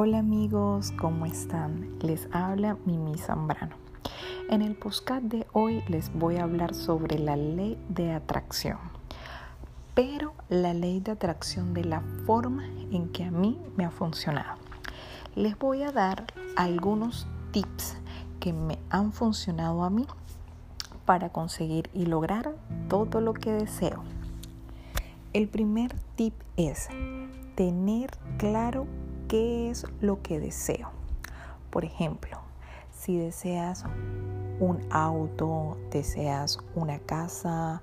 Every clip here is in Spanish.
Hola amigos, ¿cómo están? Les habla Mimi Zambrano. En el podcast de hoy les voy a hablar sobre la ley de atracción, pero la ley de atracción de la forma en que a mí me ha funcionado. Les voy a dar algunos tips que me han funcionado a mí para conseguir y lograr todo lo que deseo. El primer tip es tener claro qué es lo que deseo. Por ejemplo, si deseas un auto, deseas una casa,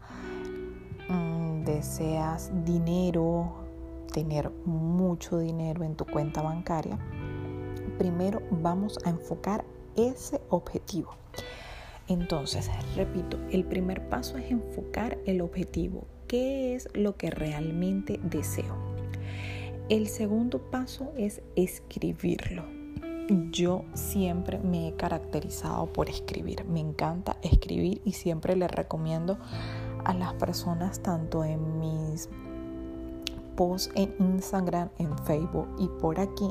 mm, deseas dinero, tener mucho dinero en tu cuenta bancaria, primero vamos a enfocar ese objetivo. Entonces, repito, el primer paso es enfocar el objetivo. ¿Qué es lo que realmente deseo? El segundo paso es escribirlo. Yo siempre me he caracterizado por escribir. Me encanta escribir y siempre le recomiendo a las personas tanto en mis posts en Instagram, en Facebook y por aquí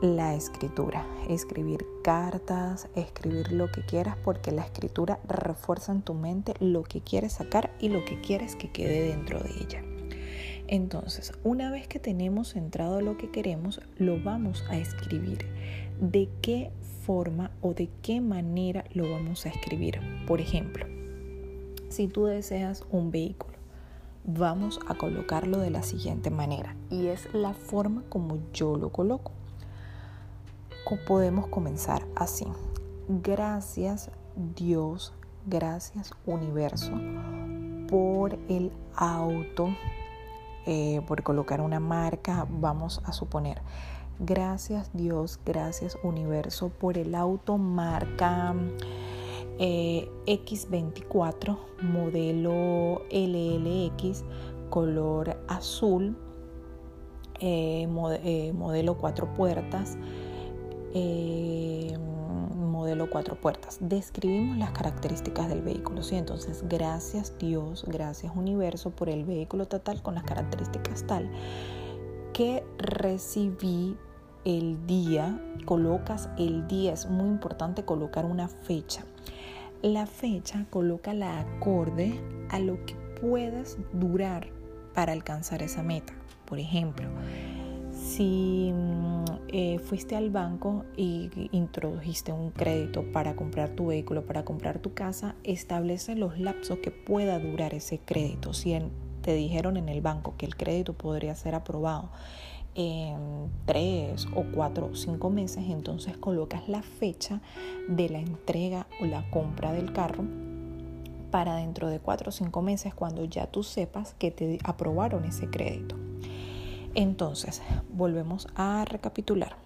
la escritura. Escribir cartas, escribir lo que quieras porque la escritura refuerza en tu mente lo que quieres sacar y lo que quieres que quede dentro de ella. Entonces, una vez que tenemos centrado lo que queremos, lo vamos a escribir. ¿De qué forma o de qué manera lo vamos a escribir? Por ejemplo, si tú deseas un vehículo, vamos a colocarlo de la siguiente manera y es la forma como yo lo coloco. Podemos comenzar así. Gracias Dios, gracias universo por el auto eh, por colocar una marca, vamos a suponer, gracias Dios, gracias universo por el auto marca eh, X24, modelo LLX, color azul, eh, modelo cuatro puertas modelo cuatro puertas. Describimos las características del vehículo. ¿sí? Entonces, gracias Dios, gracias universo por el vehículo total con las características tal que recibí el día, colocas el día, es muy importante colocar una fecha. La fecha coloca la acorde a lo que puedas durar para alcanzar esa meta. Por ejemplo, si mm, eh, fuiste al banco y introdujiste un crédito para comprar tu vehículo, para comprar tu casa, establece los lapsos que pueda durar ese crédito. Si te dijeron en el banco que el crédito podría ser aprobado en tres o cuatro o cinco meses, entonces colocas la fecha de la entrega o la compra del carro para dentro de cuatro o cinco meses cuando ya tú sepas que te aprobaron ese crédito. Entonces, volvemos a recapitular.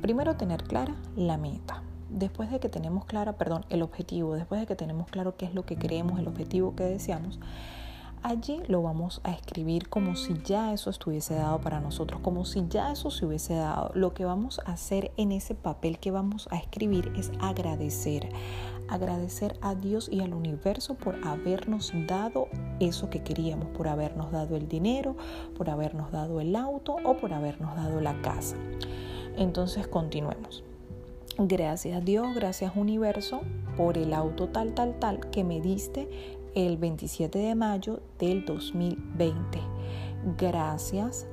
Primero tener clara la meta. Después de que tenemos clara, perdón, el objetivo, después de que tenemos claro qué es lo que queremos, el objetivo que deseamos, allí lo vamos a escribir como si ya eso estuviese dado para nosotros, como si ya eso se hubiese dado. Lo que vamos a hacer en ese papel que vamos a escribir es agradecer, agradecer a Dios y al universo por habernos dado eso que queríamos, por habernos dado el dinero, por habernos dado el auto o por habernos dado la casa. Entonces continuemos. Gracias Dios, gracias universo por el auto tal, tal, tal que me diste el 27 de mayo del 2020. Gracias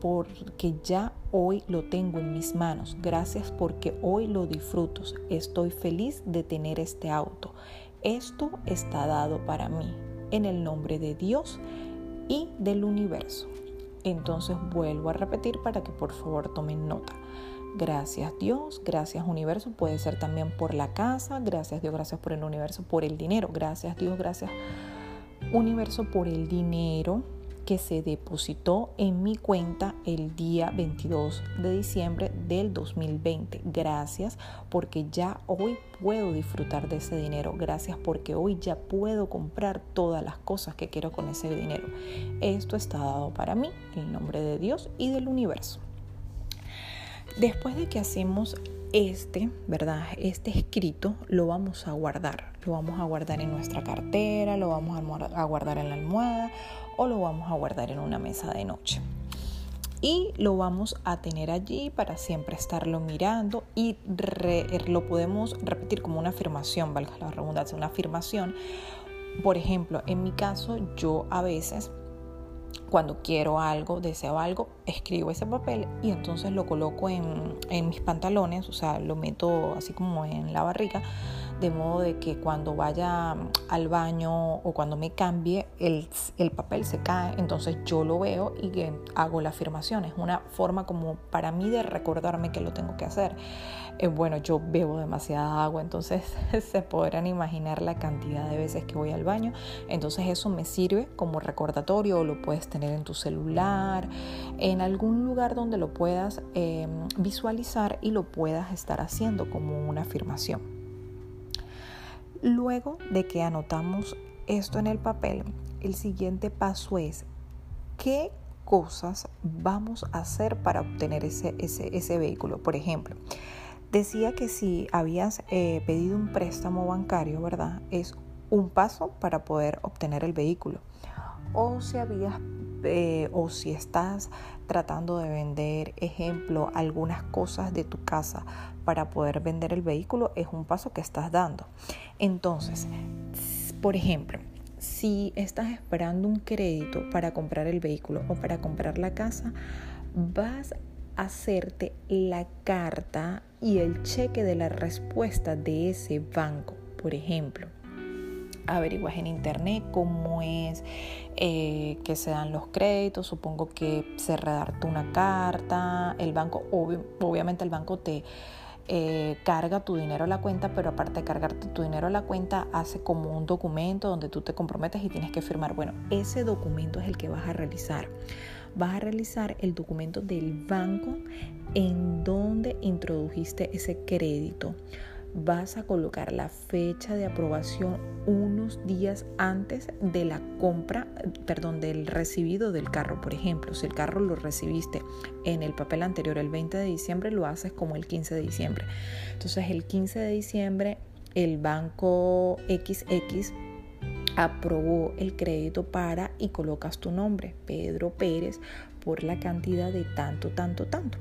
porque ya hoy lo tengo en mis manos. Gracias porque hoy lo disfruto. Estoy feliz de tener este auto. Esto está dado para mí en el nombre de Dios y del universo. Entonces vuelvo a repetir para que por favor tomen nota. Gracias Dios, gracias universo, puede ser también por la casa, gracias Dios, gracias por el universo, por el dinero, gracias Dios, gracias universo por el dinero que se depositó en mi cuenta el día 22 de diciembre del 2020. Gracias porque ya hoy puedo disfrutar de ese dinero. Gracias porque hoy ya puedo comprar todas las cosas que quiero con ese dinero. Esto está dado para mí en nombre de Dios y del universo. Después de que hacemos este, ¿verdad? Este escrito lo vamos a guardar. Lo vamos a guardar en nuestra cartera, lo vamos a guardar en la almohada o lo vamos a guardar en una mesa de noche. y lo vamos a tener allí para siempre estarlo mirando y lo podemos repetir como una afirmación, valga la redundancia, una afirmación. Por ejemplo, en mi caso, yo a veces cuando quiero algo, deseo algo, escribo ese papel y entonces lo coloco en, en, mis pantalones, o sea, lo meto así como en la barriga de modo de que cuando vaya al baño o cuando me cambie, el, el papel se cae, entonces yo lo veo y hago la afirmación. Es una forma como para mí de recordarme que lo tengo que hacer. Eh, bueno, yo bebo demasiada agua, entonces se podrán imaginar la cantidad de veces que voy al baño. Entonces eso me sirve como recordatorio, lo puedes tener en tu celular, en algún lugar donde lo puedas em, visualizar y lo puedas estar haciendo como una afirmación. Luego de que anotamos esto en el papel, el siguiente paso es qué cosas vamos a hacer para obtener ese, ese, vehículo. Por ejemplo, decía que si habías eh, pedido un préstamo bancario, ¿verdad? Es un paso para poder obtener el vehículo. O si habías eh, o si estás tratando de vender, ejemplo, algunas cosas de tu casa para poder vender el vehículo, es un paso que estás dando. Entonces, por ejemplo, si estás esperando un crédito para comprar el vehículo o para comprar la casa, vas a hacerte la carta y el cheque de la respuesta de ese banco, por ejemplo averiguas en internet cómo es eh, que se dan los créditos, supongo que se redacta una carta, el banco, obviamente el banco te eh, carga tu dinero a la cuenta, pero aparte de cargarte tu dinero a la cuenta, hace como un documento donde tú te comprometes y tienes que firmar. Bueno, ese documento es el que vas a realizar. Vas a realizar el documento del banco en donde introdujiste ese crédito vas a colocar la fecha de aprobación unos días antes de la compra, perdón, del recibido del carro. Por ejemplo, si el carro lo recibiste en el papel anterior el 20 de diciembre, lo haces como el 15 de diciembre. Entonces, el 15 de diciembre, el banco XX aprobó el crédito para y colocas tu nombre, Pedro por la cantidad de tanto, tanto, tanto.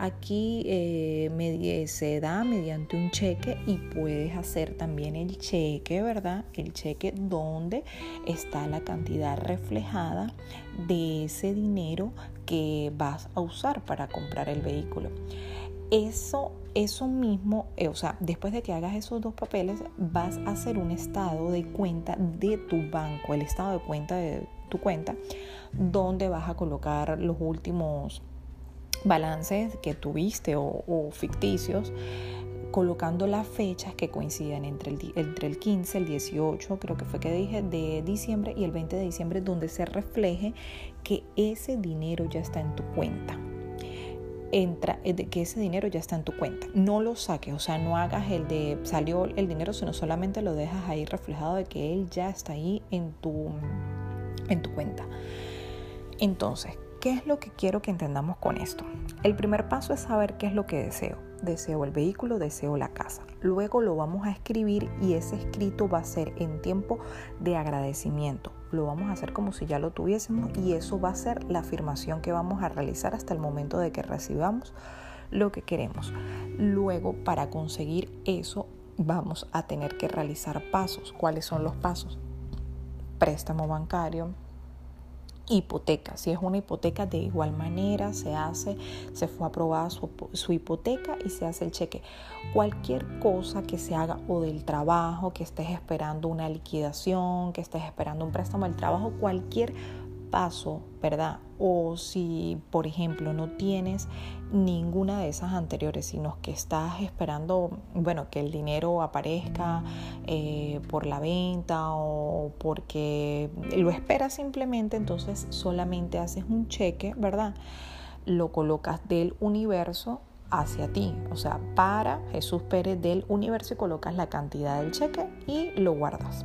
Aquí eh, se da mediante un cheque y puedes hacer también el cheque, ¿verdad? El cheque donde está la cantidad reflejada de ese dinero que vas a usar para comprar el vehículo. Eso, eso mismo, eh, o sea, después de que hagas esos dos papeles, vas a hacer un estado de cuenta de tu banco, el estado de cuenta de tu cuenta, donde vas a colocar los últimos balances que tuviste o, ficticios colocando las fechas que coinciden entre el, entre el 15, el 18, creo que fue que dije, de diciembre y el 20 de diciembre, donde se refleje que ese dinero ya está en tu cuenta. Entra, eh, que ese dinero ya está en tu cuenta. No lo saques, o sea, no hagas el de salió el dinero, sino solamente lo dejas ahí reflejado de que él ya está ahí en tu, en tu cuenta. Entonces, ¿Qué es lo que quiero que entendamos con esto? El primer paso es saber qué es lo que deseo. Deseo el vehículo, deseo la casa. Luego lo vamos a escribir y ese escrito va a ser en tiempo de agradecimiento. Lo vamos a hacer como si ya lo tuviésemos y eso va a ser la afirmación que vamos a realizar hasta el momento de que recibamos lo que queremos. Luego, para conseguir eso, vamos a tener que realizar pasos. ¿Cuáles son los pasos? Préstamo bancario, hipoteca. Si es una hipoteca, de igual manera se hace, se fue aprobada su, hipoteca y se hace el cheque. Cualquier cosa que se haga o del trabajo, que estés esperando una liquidación, que estés esperando un préstamo del trabajo, cualquier paso, ¿verdad? O si, por ejemplo, no tienes ninguna de esas anteriores, sino que estás esperando, bueno, que el dinero aparezca eh, por la venta o porque lo esperas simplemente, entonces solamente haces un cheque, ¿verdad? Lo colocas del universo hacia ti, o sea, para Jesús Pérez del universo y colocas la cantidad del cheque y lo guardas.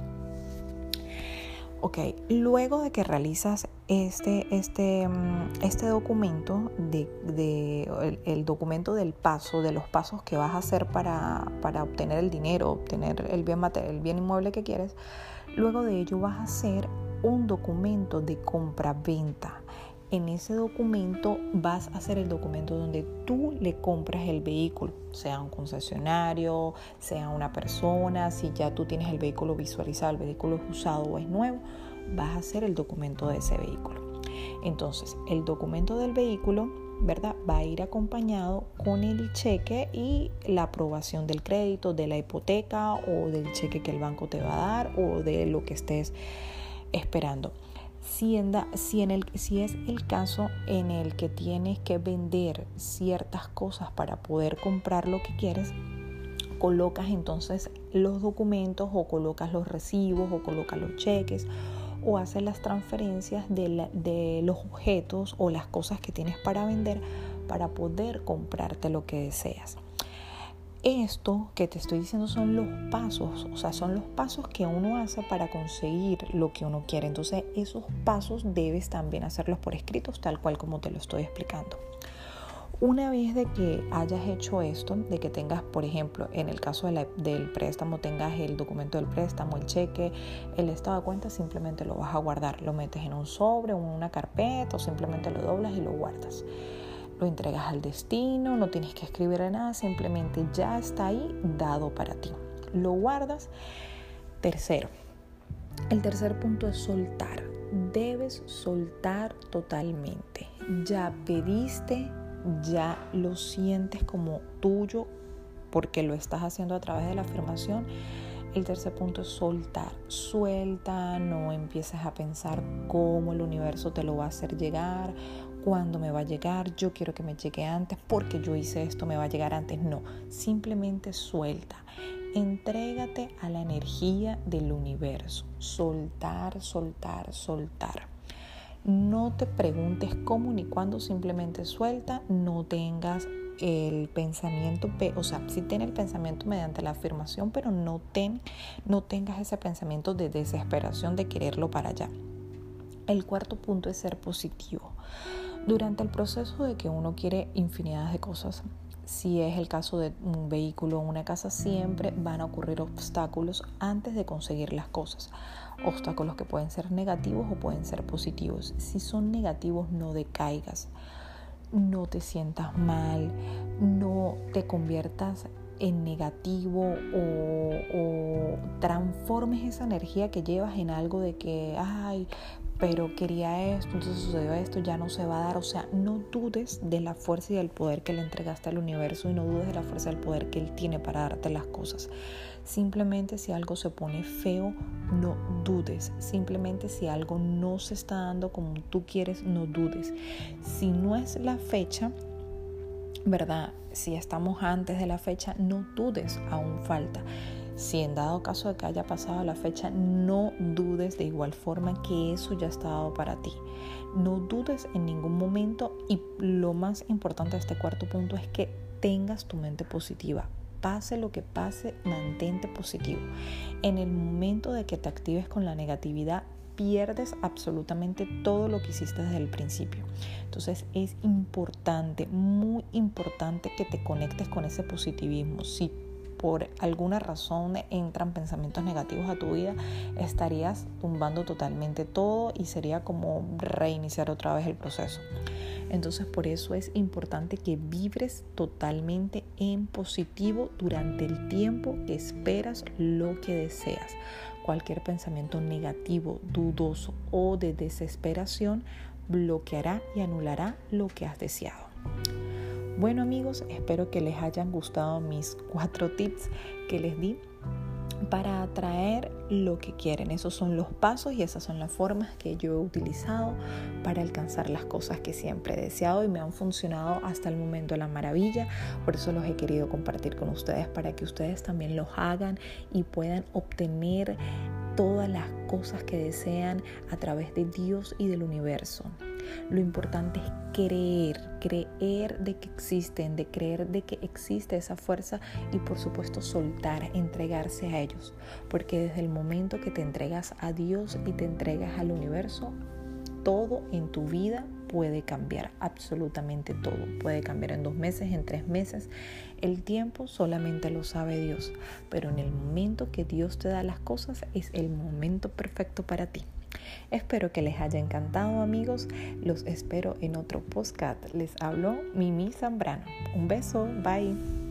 Ok, luego de que realizas este, este, mm, este documento, de, el, documento del paso, de los pasos que vas a hacer para, obtener el dinero, obtener el bien, el bien inmueble que quieres, luego de ello vas a hacer un documento de compra-venta. En ese documento vas a hacer el documento donde tú le compras el vehículo, sea un concesionario, sea una persona, si ya tú tienes el vehículo visualizado, el vehículo es usado o es nuevo, vas a hacer el documento de ese vehículo. Entonces, el documento del vehículo, ¿verdad? Va a ir acompañado con el cheque y la aprobación del crédito, de la hipoteca o del cheque que el banco te va a dar o de lo que estés esperando. Si, en, el, si es el caso en el que tienes que vender ciertas cosas para poder comprar lo que quieres, colocas entonces los documentos o colocas los recibos o colocas los cheques o haces las transferencias de los objetos o las cosas que tienes para vender para poder comprarte lo que deseas. Esto que te estoy diciendo son los pasos, o sea, son los pasos que uno hace para conseguir lo que uno quiere. Entonces, esos pasos debes también hacerlos por escritos, tal cual como te lo estoy explicando. Una vez de que hayas hecho esto, de que tengas, por ejemplo, en el caso del préstamo, tengas el documento del préstamo, el cheque, el estado de cuenta, simplemente lo vas a guardar. Lo metes en un sobre en una carpeta o simplemente lo doblas y lo guardas lo entregas al destino, no tienes que escribir nada, simplemente ya está ahí dado para ti. Lo guardas. Tercero, el tercer punto es soltar. Debes soltar totalmente. Ya pediste, ya lo sientes como tuyo porque lo estás haciendo a través de la afirmación. El tercer punto es soltar. Suelta, no empieces a pensar cómo el universo te lo va a hacer llegar cuándo me va a llegar, yo quiero que me llegue antes, porque yo hice esto, me va a llegar antes. No, simplemente suelta. Entrégate a la energía del universo. Soltar, soltar, soltar. No te preguntes cómo ni cuándo, simplemente suelta. No tengas el pensamiento, o sea, sí ten el pensamiento mediante la afirmación, pero no, ten, no tengas ese pensamiento de desesperación de quererlo para allá. El cuarto punto es ser positivo. Durante el proceso de que uno quiere infinidad de cosas, si es el caso de un vehículo o una casa, siempre van a ocurrir obstáculos antes de conseguir las cosas. Obstáculos que pueden ser negativos o pueden ser positivos. Si son negativos, no decaigas, no te sientas mal, no te conviertas en negativo o, o, transformes esa energía que llevas en algo de que, ay, pero quería esto, entonces sucedió esto, ya no se va a dar. O sea, no dudes de la fuerza y del poder que le entregaste al universo y no dudes de la fuerza y del poder que Él tiene para darte las cosas. Simplemente si algo se pone feo, no dudes. Simplemente si algo no se está dando como tú quieres, no dudes. Si no es la fecha, ¿verdad? Si estamos antes de la fecha, no dudes, aún falta. Si en dado caso de que haya pasado la fecha, no dudes de igual forma que eso ya está dado para ti. No dudes en ningún momento y lo más importante de este cuarto punto es que tengas tu mente positiva. Pase lo que pase, mantente positivo. En el momento de que te actives con la negatividad, pierdes absolutamente todo lo que hiciste desde el principio. Entonces es importante, muy importante que te conectes con ese positivismo. Si por alguna razón entran pensamientos negativos a tu vida, estarías tumbando totalmente todo y sería como reiniciar otra vez el proceso. Entonces por eso es importante que vibres totalmente en positivo durante el tiempo que esperas lo que deseas. Cualquier pensamiento negativo, dudoso o de desesperación bloqueará y anulará lo que has deseado. Bueno amigos, espero que les hayan gustado mis cuatro tips que les di para atraer lo que quieren. Esos son los pasos y esas son las formas que yo he utilizado para alcanzar las cosas que siempre he deseado y me han funcionado hasta el momento la maravilla. Por eso los he querido compartir con ustedes para que ustedes también los hagan y puedan obtener todas las cosas que desean a través de Dios y del universo. Lo importante es creer, creer de que existen, de creer de que existe esa fuerza y por supuesto soltar, entregarse a ellos. Porque desde el momento que te entregas a Dios y te entregas al universo, todo en tu vida puede cambiar, absolutamente todo. Puede cambiar en dos meses, en tres meses. El tiempo solamente lo sabe Dios, pero en el momento que Dios te da las cosas es el momento perfecto para ti. Espero que les haya encantado amigos. Los espero en otro podcast. Les habló Mimi Zambrano. Un beso. Bye.